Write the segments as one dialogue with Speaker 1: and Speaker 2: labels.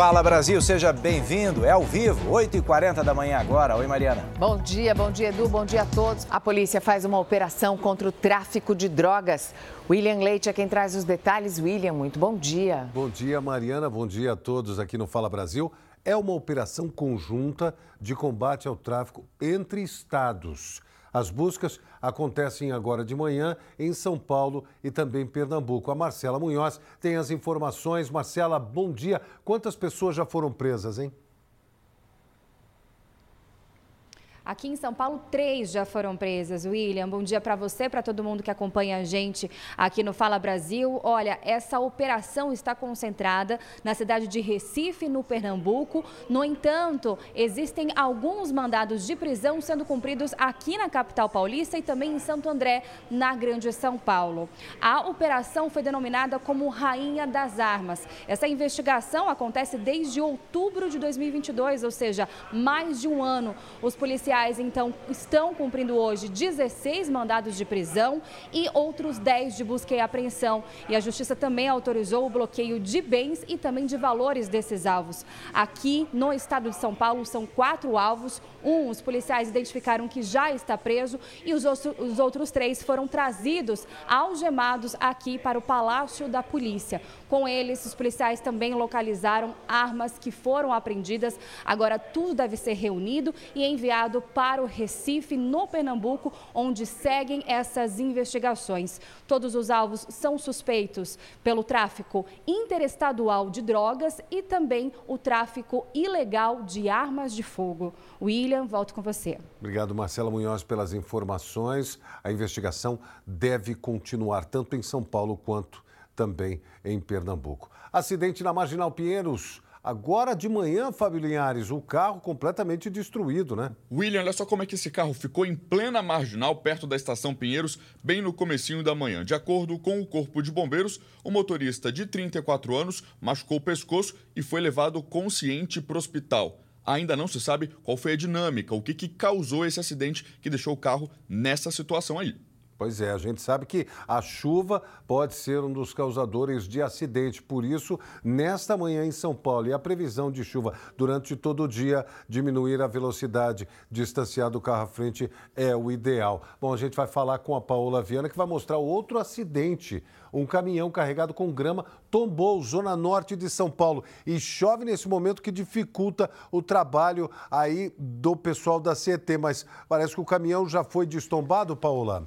Speaker 1: Fala Brasil, seja bem-vindo. É ao vivo, 8h40 da manhã agora. Oi, Mariana.
Speaker 2: Bom dia, bom dia, Edu, bom dia a todos. A polícia faz uma operação contra o tráfico de drogas. William Leite é quem traz os detalhes. William, muito bom dia.
Speaker 3: Bom dia, Mariana. Bom dia a todos aqui no Fala Brasil. É uma operação conjunta de combate ao tráfico entre estados. As buscas acontecem agora de manhã em São Paulo e também Pernambuco. A Marcela Munhoz tem as informações. Marcela, bom dia. Quantas pessoas já foram presas, hein?
Speaker 4: Aqui em São Paulo, três já foram presas. William, bom dia para você, para todo mundo que acompanha a gente aqui no Fala Brasil. Olha, essa operação está concentrada na cidade de Recife, no Pernambuco. No entanto, existem alguns mandados de prisão sendo cumpridos aqui na capital paulista e também em Santo André, na Grande São Paulo. A operação foi denominada como Rainha das Armas. Essa investigação acontece desde outubro de 2022, ou seja, mais de um ano. Os policiais policiais, então, estão cumprindo hoje 16 mandados de prisão e outros 10 de busca e apreensão. E a Justiça também autorizou o bloqueio de bens e também de valores desses alvos. Aqui no estado de São Paulo são quatro alvos. Um, os policiais identificaram que já está preso e os, os outros três foram trazidos algemados aqui para o Palácio da Polícia. Com eles, os policiais também localizaram armas que foram apreendidas. Agora tudo deve ser reunido e enviado para o Recife, no Pernambuco, onde seguem essas investigações. Todos os alvos são suspeitos pelo tráfico interestadual de drogas e também o tráfico ilegal de armas de fogo. William, volto com você.
Speaker 3: Obrigado, Marcela Munhoz, pelas informações. A investigação deve continuar tanto em São Paulo quanto também em Pernambuco. Acidente na Marginal Pinheiros. Agora de manhã, Fábio Linhares, o carro completamente destruído, né?
Speaker 5: William, olha só como é que esse carro ficou em plena marginal, perto da estação Pinheiros, bem no comecinho da manhã. De acordo com o Corpo de Bombeiros, o motorista de 34 anos machucou o pescoço e foi levado consciente para o hospital. Ainda não se sabe qual foi a dinâmica, o que, que causou esse acidente que deixou o carro nessa situação aí.
Speaker 3: Pois é, a gente sabe que a chuva pode ser um dos causadores de acidente. Por isso, nesta manhã em São Paulo, e a previsão de chuva durante todo o dia, diminuir a velocidade, distanciar do carro à frente é o ideal. Bom, a gente vai falar com a Paola Viana, que vai mostrar outro acidente. Um caminhão carregado com grama tombou zona norte de São Paulo e chove nesse momento que dificulta o trabalho aí do pessoal da CET. Mas parece que o caminhão já foi destombado, Paola.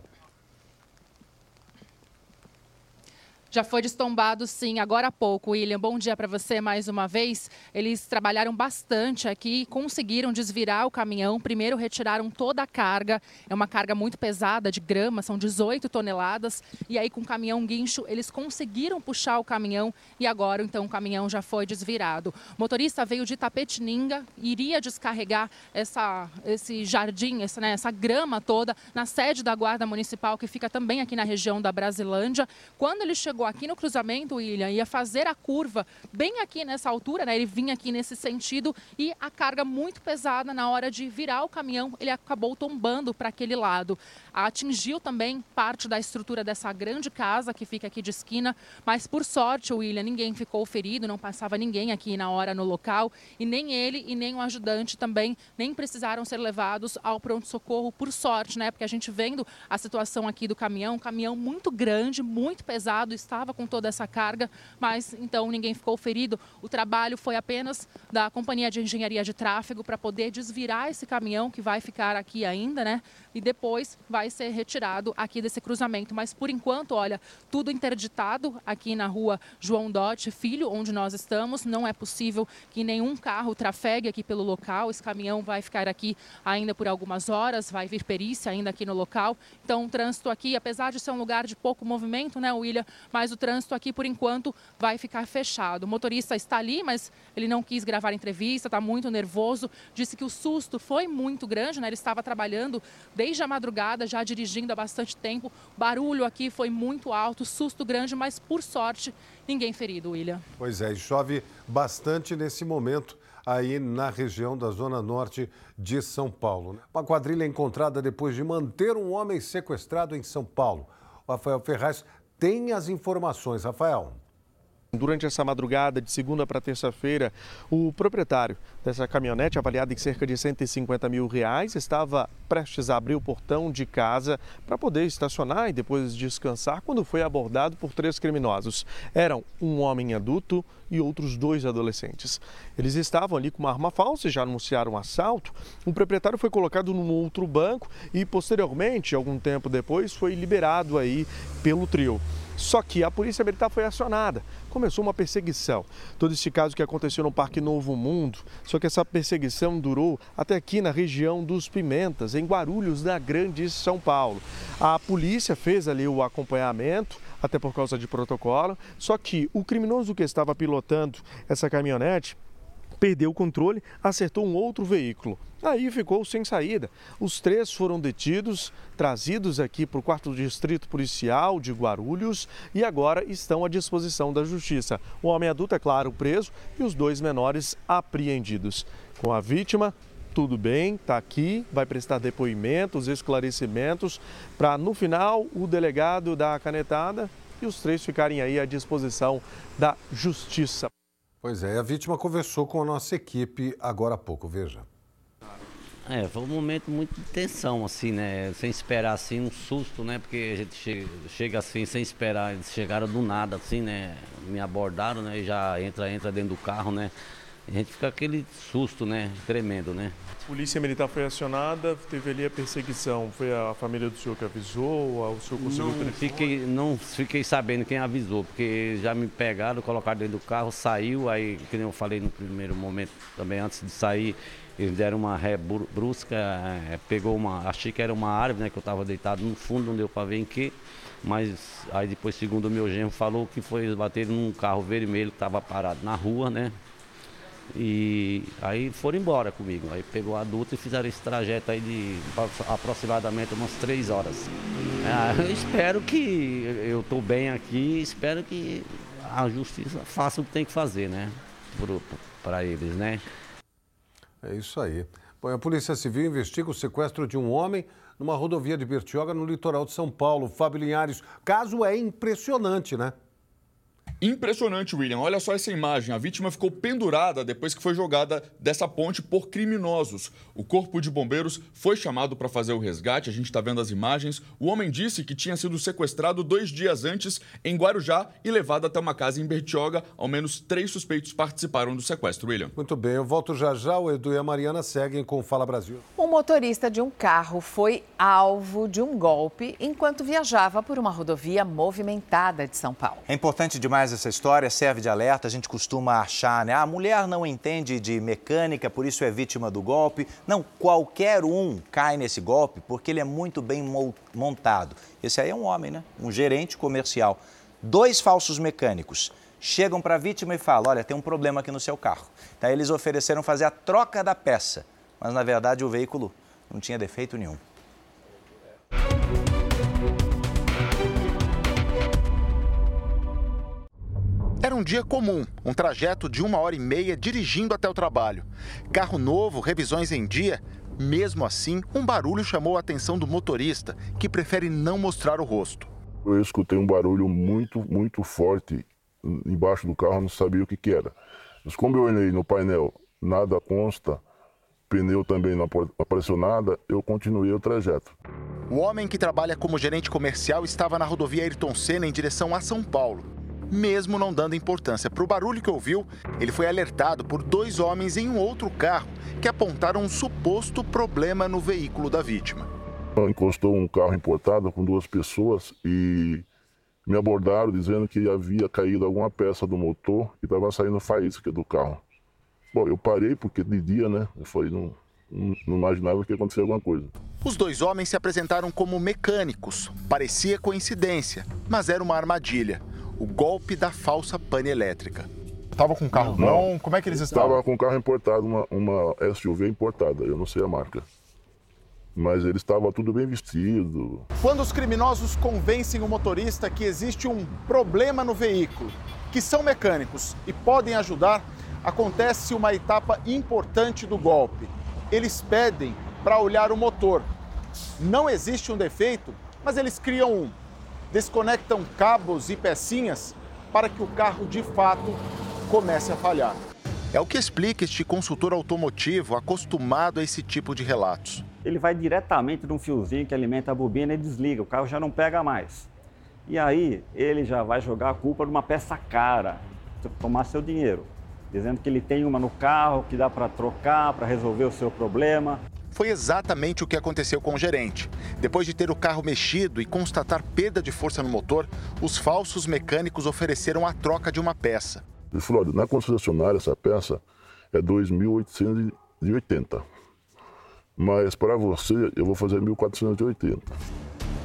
Speaker 6: Já foi destombado, sim, agora há pouco. William, bom dia para você mais uma vez. Eles trabalharam bastante aqui, conseguiram desvirar o caminhão. Primeiro retiraram toda a carga, é uma carga muito pesada de grama, são 18 toneladas. E aí, com o caminhão guincho, eles conseguiram puxar o caminhão e agora, então, o caminhão já foi desvirado. O motorista veio de Tapetininga, iria descarregar essa, esse jardim, essa, né, essa grama toda na sede da Guarda Municipal, que fica também aqui na região da Brasilândia. Quando ele chegou chegou aqui no cruzamento, William, ia fazer a curva bem aqui nessa altura, né? Ele vinha aqui nesse sentido e a carga muito pesada na hora de virar o caminhão, ele acabou tombando para aquele lado. Atingiu também parte da estrutura dessa grande casa que fica aqui de esquina, mas por sorte, William, ninguém ficou ferido, não passava ninguém aqui na hora no local e nem ele e nem o ajudante também nem precisaram ser levados ao pronto-socorro por sorte, né? Porque a gente vendo a situação aqui do caminhão, um caminhão muito grande, muito pesado, está estava com toda essa carga, mas então ninguém ficou ferido. O trabalho foi apenas da Companhia de Engenharia de Tráfego para poder desvirar esse caminhão que vai ficar aqui ainda, né? E depois vai ser retirado aqui desse cruzamento. Mas por enquanto, olha, tudo interditado aqui na rua João Dote Filho, onde nós estamos. Não é possível que nenhum carro trafegue aqui pelo local. Esse caminhão vai ficar aqui ainda por algumas horas, vai vir perícia ainda aqui no local. Então, o trânsito aqui, apesar de ser um lugar de pouco movimento, né, William? Mas mas o trânsito aqui, por enquanto, vai ficar fechado. O motorista está ali, mas ele não quis gravar entrevista, está muito nervoso. Disse que o susto foi muito grande, né? Ele estava trabalhando desde a madrugada, já dirigindo há bastante tempo. O barulho aqui foi muito alto, susto grande, mas por sorte, ninguém ferido, William.
Speaker 3: Pois é, chove bastante nesse momento aí na região da Zona Norte de São Paulo. Uma quadrilha encontrada depois de manter um homem sequestrado em São Paulo. Rafael Ferraz tem as informações, Rafael.
Speaker 7: Durante essa madrugada de segunda para terça-feira, o proprietário dessa caminhonete, avaliada em cerca de 150 mil reais, estava prestes a abrir o portão de casa para poder estacionar e depois descansar quando foi abordado por três criminosos. Eram um homem adulto e outros dois adolescentes. Eles estavam ali com uma arma falsa e já anunciaram um assalto. O proprietário foi colocado num outro banco e posteriormente, algum tempo depois, foi liberado aí pelo trio. Só que a Polícia Militar foi acionada. Começou uma perseguição. Todo esse caso que aconteceu no Parque Novo Mundo. Só que essa perseguição durou até aqui na região dos Pimentas, em Guarulhos, da Grande São Paulo. A polícia fez ali o acompanhamento, até por causa de protocolo. Só que o criminoso que estava pilotando essa caminhonete perdeu o controle, acertou um outro veículo. Aí ficou sem saída. Os três foram detidos, trazidos aqui para o quarto distrito policial de Guarulhos e agora estão à disposição da justiça. O homem adulto, é claro, preso e os dois menores apreendidos. Com a vítima, tudo bem, está aqui, vai prestar depoimentos, esclarecimentos, para no final o delegado dar a canetada e os três ficarem aí à disposição da justiça.
Speaker 8: Pois é, a vítima conversou com a nossa equipe agora há pouco, veja.
Speaker 9: É, foi um momento muito de tensão, assim, né? Sem esperar, assim, um susto, né? Porque a gente chega, chega assim, sem esperar, eles chegaram do nada, assim, né? Me abordaram, né? E já entra, entra dentro do carro, né? A gente fica aquele susto, né? Tremendo, né?
Speaker 7: Polícia Militar foi acionada, teve ali a perseguição. Foi a família do senhor que avisou? O senhor conseguiu
Speaker 9: não fiquei, não fiquei sabendo quem avisou, porque já me pegaram, colocaram dentro do carro, saiu, aí, que eu falei no primeiro momento também, antes de sair, eles deram uma ré brusca, é, pegou uma. Achei que era uma árvore, né? Que eu estava deitado no fundo, não deu para ver em que. Mas aí depois, segundo o meu genro, falou que foi bater num carro vermelho que estava parado na rua, né? E aí foram embora comigo. Aí pegou a adulta e fizeram esse trajeto aí de aproximadamente umas três horas. É, eu espero que eu estou bem aqui, espero que a justiça faça o que tem que fazer, né? Para eles, né?
Speaker 8: É isso aí. Bom, a Polícia Civil investiga o sequestro de um homem numa rodovia de Bertioga, no litoral de São Paulo. Fábio Linhares, caso é impressionante, né?
Speaker 10: Impressionante, William. Olha só essa imagem. A vítima ficou pendurada depois que foi jogada dessa ponte por criminosos. O corpo de bombeiros foi chamado para fazer o resgate. A gente está vendo as imagens. O homem disse que tinha sido sequestrado dois dias antes em Guarujá e levado até uma casa em Bertioga. Ao menos três suspeitos participaram do sequestro, William.
Speaker 8: Muito bem, eu volto já já. O Edu e a Mariana seguem com o Fala Brasil.
Speaker 2: O motorista de um carro foi alvo de um golpe enquanto viajava por uma rodovia movimentada de São Paulo.
Speaker 1: É importante demais essa história serve de alerta. A gente costuma achar, né? A mulher não entende de mecânica, por isso é vítima do golpe. Não, qualquer um cai nesse golpe porque ele é muito bem montado. Esse aí é um homem, né? Um gerente comercial. Dois falsos mecânicos chegam para a vítima e falam: Olha, tem um problema aqui no seu carro. Então, eles ofereceram fazer a troca da peça, mas na verdade o veículo não tinha defeito nenhum.
Speaker 11: Um dia comum, um trajeto de uma hora e meia dirigindo até o trabalho. Carro novo, revisões em dia. Mesmo assim, um barulho chamou a atenção do motorista, que prefere não mostrar o rosto.
Speaker 12: Eu escutei um barulho muito, muito forte embaixo do carro, não sabia o que, que era. Mas como eu olhei no painel, nada consta, pneu também não apareceu nada, eu continuei o trajeto.
Speaker 11: O homem que trabalha como gerente comercial estava na rodovia Ayrton Senna em direção a São Paulo mesmo não dando importância para o barulho que ouviu, ele foi alertado por dois homens em um outro carro que apontaram um suposto problema no veículo da vítima.
Speaker 12: Encostou um carro importado com duas pessoas e me abordaram dizendo que havia caído alguma peça do motor e estava saindo faísca do carro. Bom, eu parei porque de dia, né? Eu falei, não, não imaginava que ia acontecer alguma coisa.
Speaker 11: Os dois homens se apresentaram como mecânicos. Parecia coincidência, mas era uma armadilha o golpe da falsa pane elétrica.
Speaker 13: Estava com carro bom? Como é que eles estavam?
Speaker 12: Estava com carro importado, uma, uma SUV importada, eu não sei a marca. Mas ele estava tudo bem vestido.
Speaker 11: Quando os criminosos convencem o motorista que existe um problema no veículo, que são mecânicos e podem ajudar, acontece uma etapa importante do golpe. Eles pedem para olhar o motor. Não existe um defeito, mas eles criam um desconectam cabos e pecinhas para que o carro de fato comece a falhar. É o que explica este consultor automotivo acostumado a esse tipo de relatos.
Speaker 14: Ele vai diretamente num fiozinho que alimenta a bobina e desliga, o carro já não pega mais. E aí ele já vai jogar a culpa numa peça cara, tomar seu dinheiro, dizendo que ele tem uma no carro que dá para trocar, para resolver o seu problema.
Speaker 11: Foi exatamente o que aconteceu com o gerente. Depois de ter o carro mexido e constatar perda de força no motor, os falsos mecânicos ofereceram a troca de uma peça.
Speaker 12: Ele falou, na concessionária essa peça é 2.880. Mas para você eu vou fazer 1.480.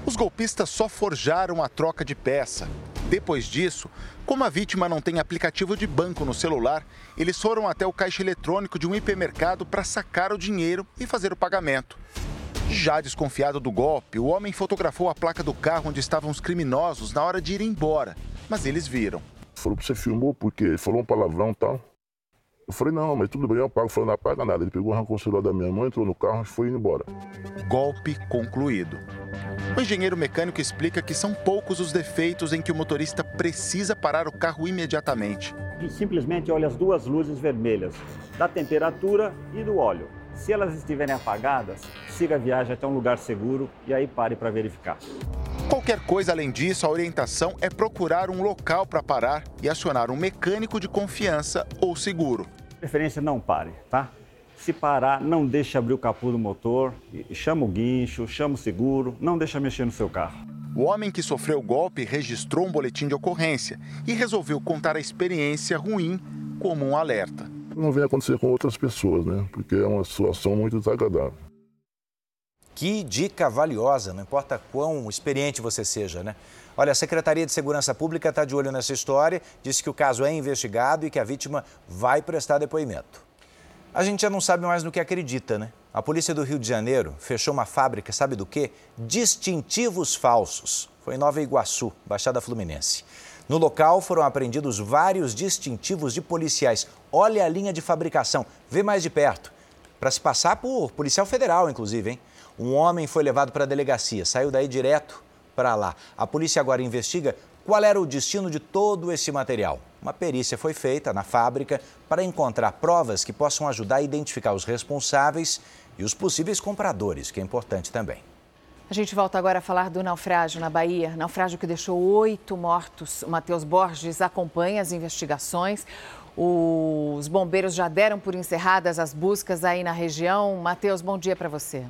Speaker 11: Os golpistas só forjaram a troca de peça. Depois disso, como a vítima não tem aplicativo de banco no celular, eles foram até o caixa eletrônico de um hipermercado para sacar o dinheiro e fazer o pagamento. Já desconfiado do golpe, o homem fotografou a placa do carro onde estavam os criminosos na hora de ir embora, mas eles viram.
Speaker 12: Falou, você filmou porque falou um palavrão e tal. Eu falei, não, mas tudo bem, eu pago. Falou, não paga nada. Ele pegou, arrancou o celular da minha mãe, entrou no carro e foi embora.
Speaker 11: Golpe concluído. O engenheiro mecânico explica que são poucos os defeitos em que o motorista precisa parar o carro imediatamente.
Speaker 14: E simplesmente olha as duas luzes vermelhas, da temperatura e do óleo. Se elas estiverem apagadas, siga a viagem até um lugar seguro e aí pare para verificar.
Speaker 11: Qualquer coisa além disso, a orientação é procurar um local para parar e acionar um mecânico de confiança ou seguro.
Speaker 14: Preferência não pare, tá? Se parar, não deixe abrir o capô do motor, chama o guincho, chama o seguro, não deixa mexer no seu carro.
Speaker 11: O homem que sofreu o golpe registrou um boletim de ocorrência e resolveu contar a experiência ruim como um alerta.
Speaker 12: Não vem acontecer com outras pessoas, né? Porque é uma situação muito desagradável.
Speaker 1: Que dica valiosa, não importa quão experiente você seja, né? Olha, a Secretaria de Segurança Pública está de olho nessa história, disse que o caso é investigado e que a vítima vai prestar depoimento. A gente já não sabe mais no que acredita, né? A polícia do Rio de Janeiro fechou uma fábrica, sabe do quê? Distintivos falsos. Foi em Nova Iguaçu, Baixada Fluminense. No local foram apreendidos vários distintivos de policiais. Olha a linha de fabricação, vê mais de perto. Para se passar por policial federal, inclusive, hein? Um homem foi levado para a delegacia, saiu daí direto para lá. A polícia agora investiga qual era o destino de todo esse material. Uma perícia foi feita na fábrica para encontrar provas que possam ajudar a identificar os responsáveis e os possíveis compradores, que é importante também.
Speaker 2: A gente volta agora a falar do naufrágio na Bahia. Naufrágio que deixou oito mortos. O Matheus Borges acompanha as investigações. Os bombeiros já deram por encerradas as buscas aí na região. Matheus, bom dia para você.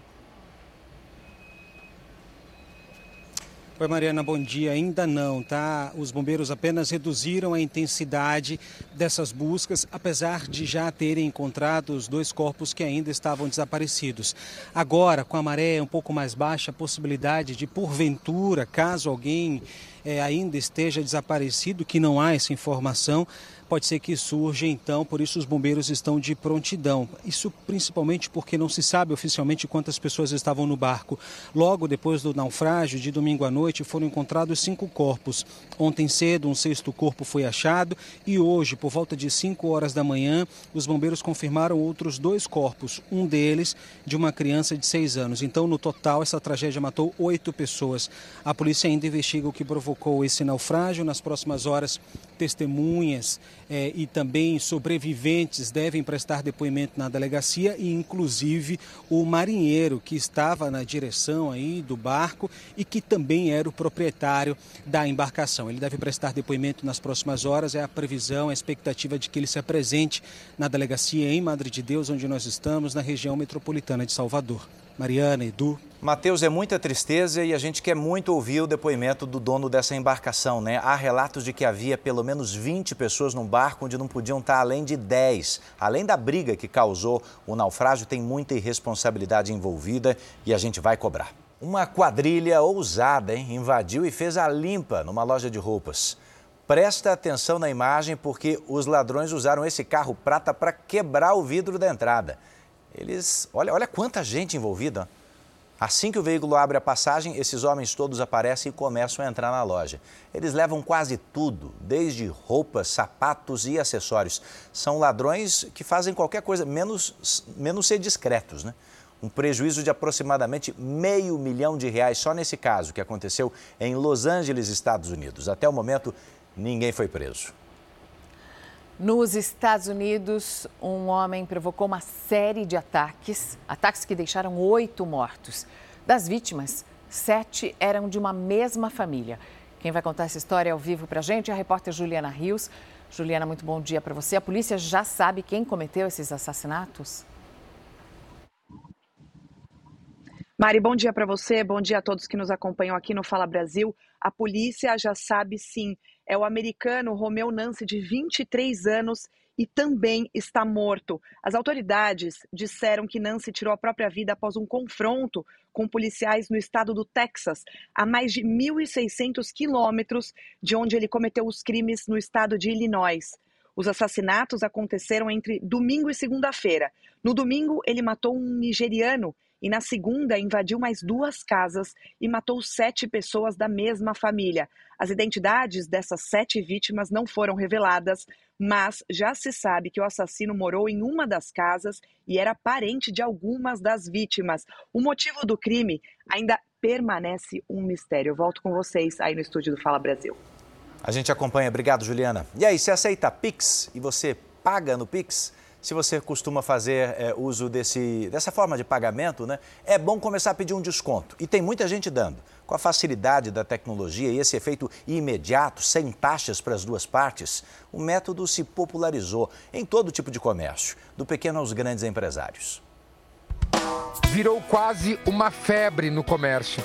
Speaker 15: Oi, Mariana, bom dia. Ainda não, tá? Os bombeiros apenas reduziram a intensidade dessas buscas, apesar de já terem encontrado os dois corpos que ainda estavam desaparecidos. Agora, com a maré um pouco mais baixa, a possibilidade de, porventura, caso alguém é, ainda esteja desaparecido, que não há essa informação, pode ser que surja então, por isso os bombeiros estão de prontidão. Isso principalmente porque não se sabe oficialmente quantas pessoas estavam no barco. Logo depois do naufrágio, de domingo à noite, foram encontrados cinco corpos. Ontem cedo, um sexto corpo foi achado e hoje, por volta de 5 horas da manhã, os bombeiros confirmaram outros dois corpos, um deles de uma criança de seis anos. Então, no total, essa tragédia matou oito pessoas. A polícia ainda investiga o que provocou esse naufrágio. Nas próximas horas, testemunhas eh, e também sobreviventes devem prestar depoimento na delegacia e inclusive o marinheiro que estava na direção aí do barco e que também era o proprietário da embarcação. Ele deve prestar depoimento nas próximas horas, é a previsão, a expectativa de que ele se apresente na delegacia em Madre de Deus, onde nós estamos, na região metropolitana de Salvador. Mariana, Edu.
Speaker 1: Matheus, é muita tristeza e a gente quer muito ouvir o depoimento do dono dessa embarcação, né? Há relatos de que havia pelo menos 20 pessoas num barco onde não podiam estar além de 10. Além da briga que causou o naufrágio, tem muita irresponsabilidade envolvida e a gente vai cobrar. Uma quadrilha ousada, hein? Invadiu e fez a limpa numa loja de roupas. Presta atenção na imagem porque os ladrões usaram esse carro prata para quebrar o vidro da entrada. Eles, olha, olha quanta gente envolvida. Assim que o veículo abre a passagem, esses homens todos aparecem e começam a entrar na loja. Eles levam quase tudo, desde roupas, sapatos e acessórios. São ladrões que fazem qualquer coisa, menos, menos ser discretos, né? Um prejuízo de aproximadamente meio milhão de reais só nesse caso que aconteceu em Los Angeles, Estados Unidos. Até o momento, ninguém foi preso.
Speaker 2: Nos Estados Unidos, um homem provocou uma série de ataques, ataques que deixaram oito mortos. Das vítimas, sete eram de uma mesma família. Quem vai contar essa história ao vivo para a gente é a repórter Juliana Rios. Juliana, muito bom dia para você. A polícia já sabe quem cometeu esses assassinatos?
Speaker 16: Mari, bom dia para você, bom dia a todos que nos acompanham aqui no Fala Brasil. A polícia já sabe sim, é o americano Romeu Nance, de 23 anos, e também está morto. As autoridades disseram que Nance tirou a própria vida após um confronto com policiais no estado do Texas, a mais de 1.600 quilômetros de onde ele cometeu os crimes no estado de Illinois. Os assassinatos aconteceram entre domingo e segunda-feira. No domingo, ele matou um nigeriano e na segunda invadiu mais duas casas e matou sete pessoas da mesma família. As identidades dessas sete vítimas não foram reveladas, mas já se sabe que o assassino morou em uma das casas e era parente de algumas das vítimas. O motivo do crime ainda permanece um mistério. Eu volto com vocês aí no estúdio do Fala Brasil.
Speaker 1: A gente acompanha. Obrigado, Juliana. E aí, você aceita Pix e você paga no Pix? Se você costuma fazer é, uso desse, dessa forma de pagamento, né, é bom começar a pedir um desconto. E tem muita gente dando. Com a facilidade da tecnologia e esse efeito imediato, sem taxas para as duas partes, o método se popularizou em todo tipo de comércio, do pequeno aos grandes empresários.
Speaker 17: Virou quase uma febre no comércio.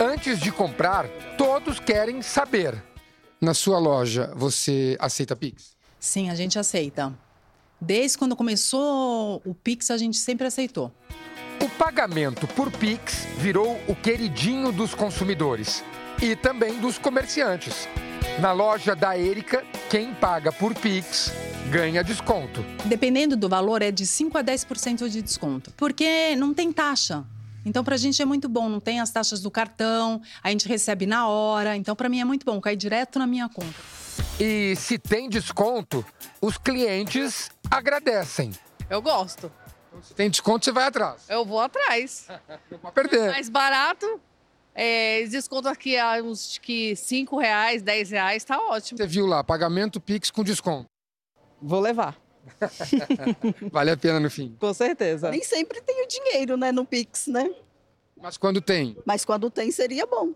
Speaker 17: Antes de comprar, todos querem saber. Na sua loja, você aceita Pix?
Speaker 18: Sim, a gente aceita. Desde quando começou o Pix, a gente sempre aceitou.
Speaker 17: O pagamento por Pix virou o queridinho dos consumidores e também dos comerciantes. Na loja da Erika, quem paga por Pix ganha desconto.
Speaker 18: Dependendo do valor, é de 5 a 10% de desconto, porque não tem taxa. Então, para a gente é muito bom, não tem as taxas do cartão, a gente recebe na hora. Então, para mim é muito bom, cai direto na minnya conta.
Speaker 17: E se tem desconto, os clientes agradecem.
Speaker 19: Eu gosto.
Speaker 17: Se tem desconto, você vai atrás.
Speaker 19: Eu vou atrás.
Speaker 17: Não pode perder.
Speaker 19: Mais barato. É, desconto aqui a uns que 5 reais, 10 reais, tá ótimo.
Speaker 17: Você viu lá, pagamento Pix com desconto.
Speaker 19: Vou levar.
Speaker 17: vale a pena no fim.
Speaker 19: Com certeza.
Speaker 20: Nem sempre tem o dinheiro, né, no Pix, né?
Speaker 17: Mas quando tem?
Speaker 20: Mas quando tem, seria bom.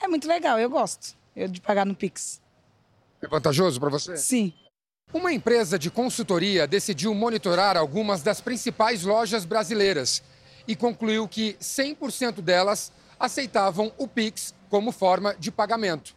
Speaker 21: É muito legal, eu gosto eu de pagar no Pix.
Speaker 17: É vantajoso para você?
Speaker 21: Sim.
Speaker 17: Uma empresa de consultoria decidiu monitorar algumas das principais lojas brasileiras e concluiu que 100% delas aceitavam o Pix como forma de pagamento.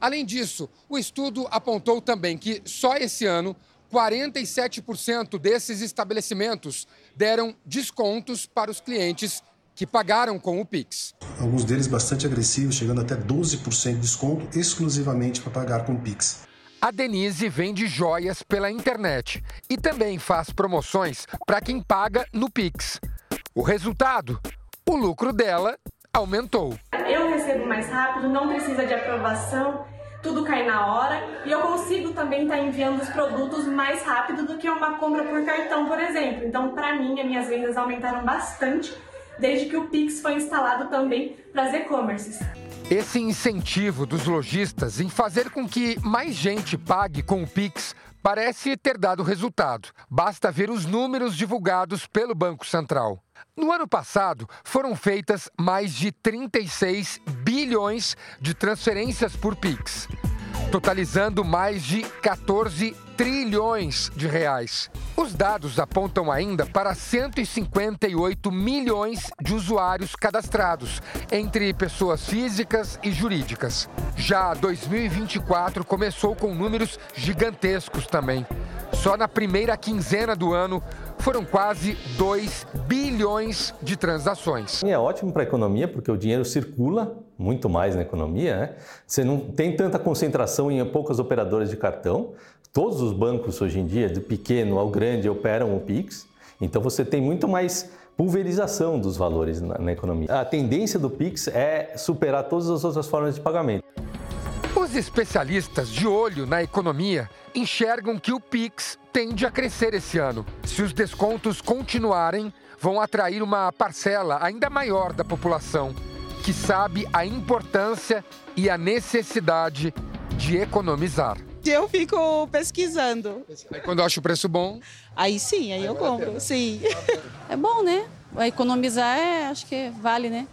Speaker 17: Além disso, o estudo apontou também que só esse ano 47% desses estabelecimentos deram descontos para os clientes que pagaram com o Pix.
Speaker 22: Alguns deles bastante agressivos, chegando até 12% de desconto exclusivamente para pagar com o Pix.
Speaker 17: A Denise vende joias pela internet e também faz promoções para quem paga no Pix. O resultado? O lucro dela aumentou.
Speaker 23: Eu recebo mais rápido, não precisa de aprovação, tudo cai na hora e eu consigo também estar tá enviando os produtos mais rápido do que uma compra por cartão, por exemplo. Então, para mim, as minhas vendas aumentaram bastante desde que o Pix foi instalado também para as e-commerces.
Speaker 17: Esse incentivo dos lojistas em fazer com que mais gente pague com o Pix parece ter dado resultado. Basta ver os números divulgados pelo Banco Central. No ano passado, foram feitas mais de 36 bilhões de transferências por Pix, totalizando mais de 14 trilhões de reais. Os dados apontam ainda para 158 milhões de usuários cadastrados, entre pessoas físicas e jurídicas. Já 2024 começou com números gigantescos também. Só na primeira quinzena do ano foram quase 2 bilhões de transações.
Speaker 24: É ótimo para a economia porque o dinheiro circula muito mais na economia. Né? Você não tem tanta concentração em poucas operadoras de cartão. Todos os bancos hoje em dia, do pequeno ao grande, operam o Pix. Então você tem muito mais pulverização dos valores na, na economia. A tendência do Pix é superar todas as outras formas de pagamento.
Speaker 17: Os especialistas de olho na economia enxergam que o Pix tende a crescer esse ano. Se os descontos continuarem, vão atrair uma parcela ainda maior da população que sabe a importância e a necessidade de economizar.
Speaker 21: eu fico pesquisando.
Speaker 17: Aí quando eu acho o preço bom.
Speaker 21: Aí sim, aí, aí eu compro, sim.
Speaker 25: É bom, né? Economizar, é, acho que vale, né?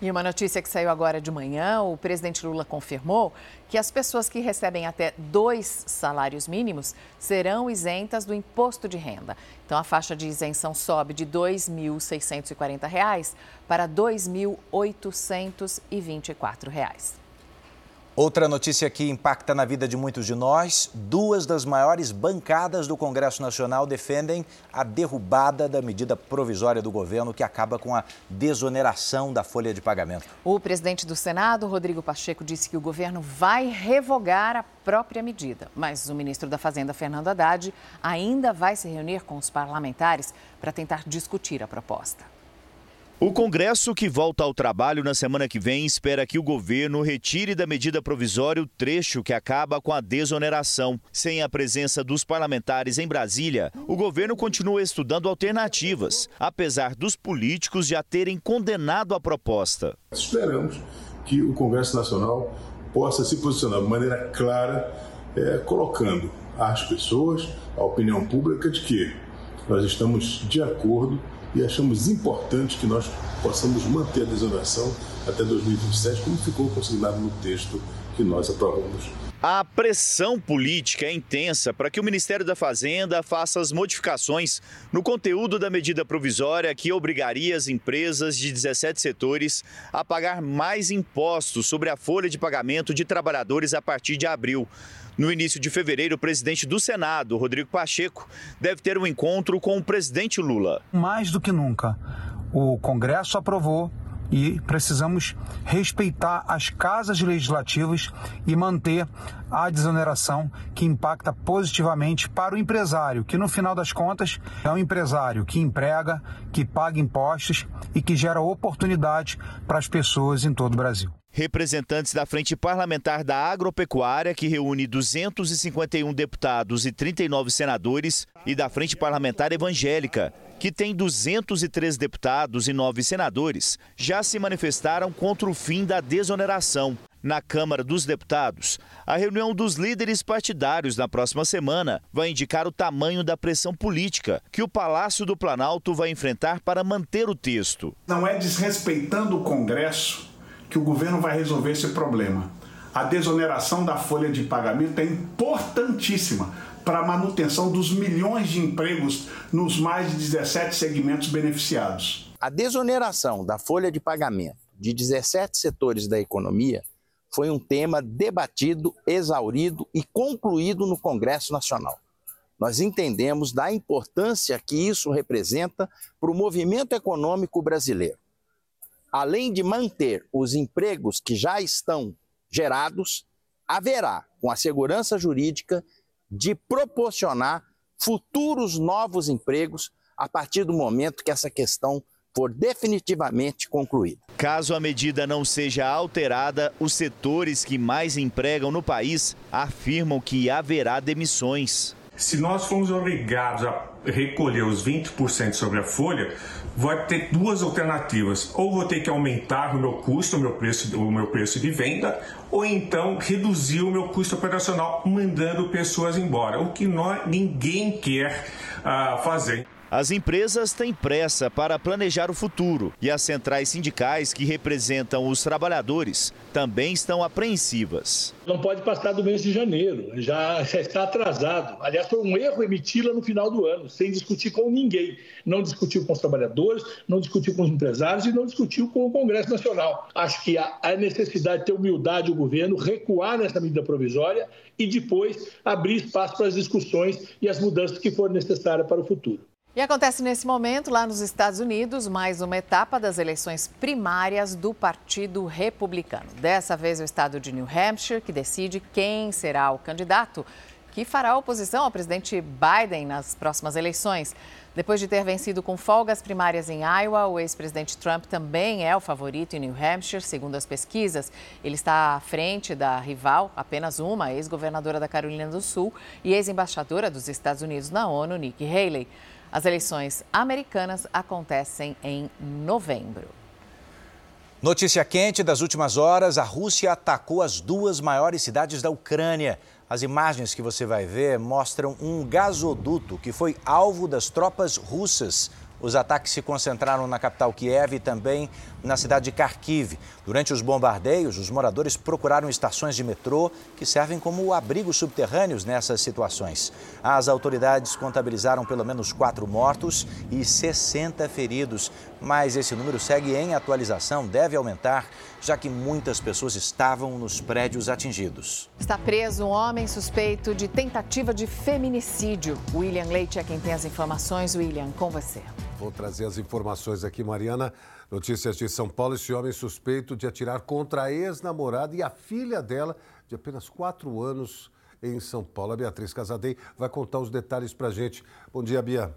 Speaker 2: E uma notícia que saiu agora de manhã: o presidente Lula confirmou que as pessoas que recebem até dois salários mínimos serão isentas do imposto de renda. Então, a faixa de isenção sobe de R$ 2.640 para R$ 2.824.
Speaker 1: Outra notícia que impacta na vida de muitos de nós: duas das maiores bancadas do Congresso Nacional defendem a derrubada da medida provisória do governo que acaba com a desoneração da folha de pagamento.
Speaker 2: O presidente do Senado, Rodrigo Pacheco, disse que o governo vai revogar a própria medida, mas o ministro da Fazenda, Fernando Haddad, ainda vai se reunir com os parlamentares para tentar discutir a proposta.
Speaker 26: O Congresso, que volta ao trabalho na semana que vem, espera que o governo retire da medida provisória o trecho que acaba com a desoneração. Sem a presença dos parlamentares em Brasília, o governo continua estudando alternativas, apesar dos políticos já terem condenado a proposta.
Speaker 27: Esperamos que o Congresso Nacional possa se posicionar de maneira clara, é, colocando às pessoas, à opinião pública, de que nós estamos de acordo e achamos importante que nós possamos manter a desoneração até 2027, como ficou consignado no texto que nós aprovamos.
Speaker 26: A pressão política é intensa para que o Ministério da Fazenda faça as modificações no conteúdo da medida provisória que obrigaria as empresas de 17 setores a pagar mais impostos sobre a folha de pagamento de trabalhadores a partir de abril. No início de fevereiro, o presidente do Senado, Rodrigo Pacheco, deve ter um encontro com o presidente Lula.
Speaker 28: Mais do que nunca, o Congresso aprovou e precisamos respeitar as casas legislativas e manter a desoneração que impacta positivamente para o empresário, que no final das contas é um empresário que emprega, que paga impostos e que gera oportunidade para as pessoas em todo o Brasil
Speaker 26: representantes da Frente Parlamentar da Agropecuária, que reúne 251 deputados e 39 senadores, e da Frente Parlamentar Evangélica, que tem 203 deputados e 9 senadores, já se manifestaram contra o fim da desoneração. Na Câmara dos Deputados, a reunião dos líderes partidários na próxima semana vai indicar o tamanho da pressão política que o Palácio do Planalto vai enfrentar para manter o texto.
Speaker 29: Não é desrespeitando o Congresso que o governo vai resolver esse problema. A desoneração da folha de pagamento é importantíssima para a manutenção dos milhões de empregos nos mais de 17 segmentos beneficiados.
Speaker 30: A desoneração da folha de pagamento de 17 setores da economia foi um tema debatido, exaurido e concluído no Congresso Nacional. Nós entendemos da importância que isso representa para o movimento econômico brasileiro além de manter os empregos que já estão gerados, haverá, com a segurança jurídica, de proporcionar futuros novos empregos a partir do momento que essa questão for definitivamente concluída.
Speaker 26: Caso a medida não seja alterada, os setores que mais empregam no país afirmam que haverá demissões.
Speaker 31: Se nós formos obrigados a recolher os 20% sobre a folha, vai ter duas alternativas. Ou vou ter que aumentar o meu custo, o meu preço, o meu preço de venda, ou então reduzir o meu custo operacional mandando pessoas embora, o que nós, ninguém quer uh, fazer.
Speaker 26: As empresas têm pressa para planejar o futuro e as centrais sindicais que representam os trabalhadores também estão apreensivas.
Speaker 32: Não pode passar do mês de janeiro, já, já está atrasado. Aliás, foi um erro emiti-la no final do ano, sem discutir com ninguém. Não discutiu com os trabalhadores, não discutiu com os empresários e não discutiu com o Congresso Nacional. Acho que há necessidade de ter humildade o governo, recuar nessa medida provisória e depois abrir espaço para as discussões e as mudanças que forem necessárias para o futuro.
Speaker 2: E acontece nesse momento, lá nos Estados Unidos, mais uma etapa das eleições primárias do Partido Republicano. Dessa vez, o estado de New Hampshire, que decide quem será o candidato que fará oposição ao presidente Biden nas próximas eleições. Depois de ter vencido com folga as primárias em Iowa, o ex-presidente Trump também é o favorito em New Hampshire, segundo as pesquisas. Ele está à frente da rival, apenas uma, ex-governadora da Carolina do Sul e ex-embaixadora dos Estados Unidos na ONU, Nikki Haley. As eleições americanas acontecem em novembro.
Speaker 1: Notícia quente das últimas horas: a Rússia atacou as duas maiores cidades da Ucrânia. As imagens que você vai ver mostram um gasoduto que foi alvo das tropas russas. Os ataques se concentraram na capital Kiev e também na cidade de Kharkiv. Durante os bombardeios, os moradores procuraram estações de metrô que servem como abrigos subterrâneos nessas situações. As autoridades contabilizaram pelo menos quatro mortos e 60 feridos, mas esse número segue em atualização, deve aumentar, já que muitas pessoas estavam nos prédios atingidos.
Speaker 2: Está preso um homem suspeito de tentativa de feminicídio. William Leite é quem tem as informações. William, com você.
Speaker 3: Vou trazer as informações aqui, Mariana. Notícias de São Paulo: esse homem suspeito de atirar contra a ex-namorada e a filha dela, de apenas quatro anos, em São Paulo. A Beatriz Casadei vai contar os detalhes para gente. Bom dia, Bia.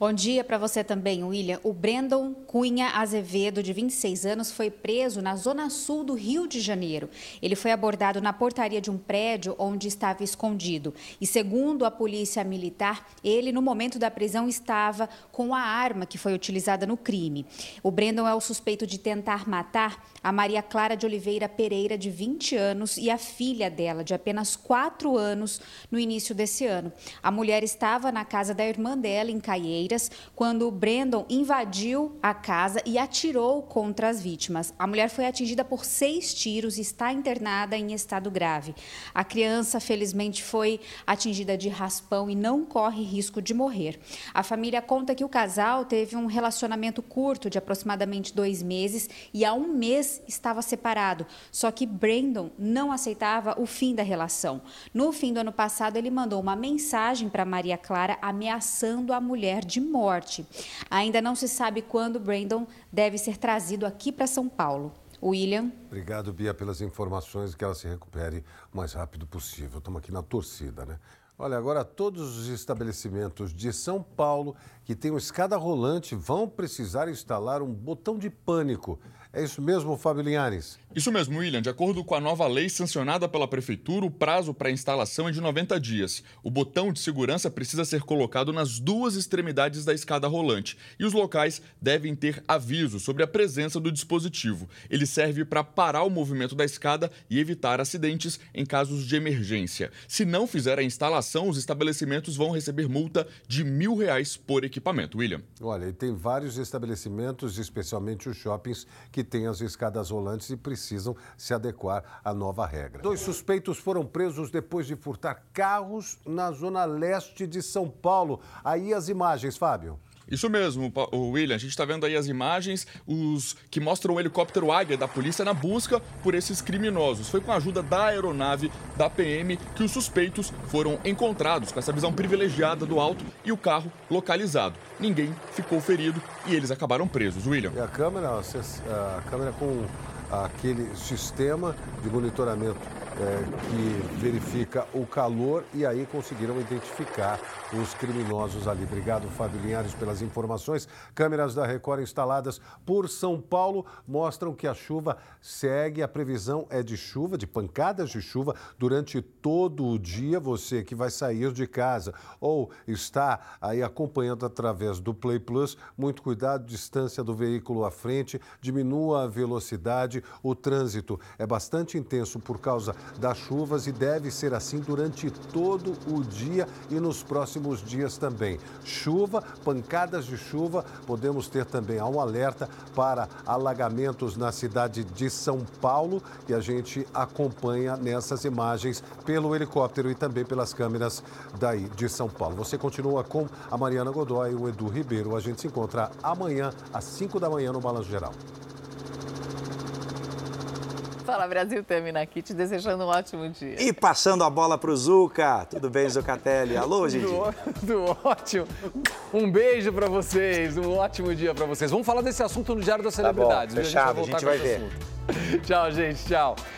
Speaker 33: Bom dia para você também, William. O Brandon Cunha Azevedo, de 26 anos, foi preso na zona sul do Rio de Janeiro. Ele foi abordado na portaria de um prédio onde estava escondido. E segundo a polícia militar, ele, no momento da prisão, estava com a arma que foi utilizada no crime. O Brandon é o suspeito de tentar matar a Maria Clara de Oliveira Pereira, de 20 anos, e a filha dela, de apenas 4 anos, no início desse ano. A mulher estava na casa da irmã dela, em Caieira quando Brandon invadiu a casa e atirou contra as vítimas. A mulher foi atingida por seis tiros e está internada em estado grave. A criança, felizmente, foi atingida de raspão e não corre risco de morrer. A família conta que o casal teve um relacionamento curto de aproximadamente dois meses e há um mês estava separado. Só que Brandon não aceitava o fim da relação. No fim do ano passado, ele mandou uma mensagem para Maria Clara ameaçando a mulher de morte. Ainda não se sabe quando Brandon deve ser trazido aqui para São Paulo. William.
Speaker 3: Obrigado, Bia, pelas informações que ela se recupere o mais rápido possível. Estamos aqui na torcida, né? Olha, agora todos os estabelecimentos de São Paulo que têm uma escada rolante vão precisar instalar um botão de pânico. É isso mesmo, Fábio Linhares?
Speaker 5: Isso mesmo, William. De acordo com a nova lei sancionada pela Prefeitura, o prazo para instalação é de 90 dias. O botão de segurança precisa ser colocado nas duas extremidades da escada rolante e os locais devem ter aviso sobre a presença do dispositivo. Ele serve para parar o movimento da escada e evitar acidentes em casos de emergência. Se não fizer a instalação, os estabelecimentos vão receber multa de mil reais por equipamento. William.
Speaker 3: Olha, e tem vários estabelecimentos, especialmente os shoppings, que têm as escadas rolantes e precisam se adequar à nova regra. Dois suspeitos foram presos depois de furtar carros na zona leste de São Paulo. Aí as imagens, Fábio.
Speaker 5: Isso mesmo, William. A gente está vendo aí as imagens, os que mostram o helicóptero Águia da polícia na busca por esses criminosos. Foi com a ajuda da aeronave da PM que os suspeitos foram encontrados com essa visão privilegiada do alto e o carro localizado. Ninguém ficou ferido e eles acabaram presos, William.
Speaker 3: E a câmera, a câmera com aquele sistema de monitoramento é, que verifica o calor e aí conseguiram identificar os criminosos ali. Obrigado, Fábio Linhares, pelas informações. Câmeras da Record instaladas por São Paulo mostram que a chuva segue. A previsão é de chuva, de pancadas de chuva durante todo o dia. Você que vai sair de casa ou está aí acompanhando através do Play Plus, muito cuidado, distância do veículo à frente, diminua a velocidade. O trânsito é bastante intenso por causa das chuvas e deve ser assim durante todo o dia e nos próximos dias também. Chuva, pancadas de chuva, podemos ter também um alerta para alagamentos na cidade de São Paulo, que a gente acompanha nessas imagens pelo helicóptero e também pelas câmeras daí de São Paulo. Você continua com a Mariana Godoy e o Edu Ribeiro. A gente se encontra amanhã às 5 da manhã no Balanço Geral.
Speaker 2: Fala Brasil termina aqui te desejando um ótimo dia.
Speaker 1: E passando a bola pro Zuca. Tudo bem, Zucatelli? Alô, gente?
Speaker 34: Tudo ótimo. Um beijo para vocês, um ótimo dia para vocês. Vamos falar desse assunto no Diário das Celebridades.
Speaker 1: Tá bom, fechado, a gente vai, a gente vai ver.
Speaker 34: Assunto. Tchau, gente, tchau.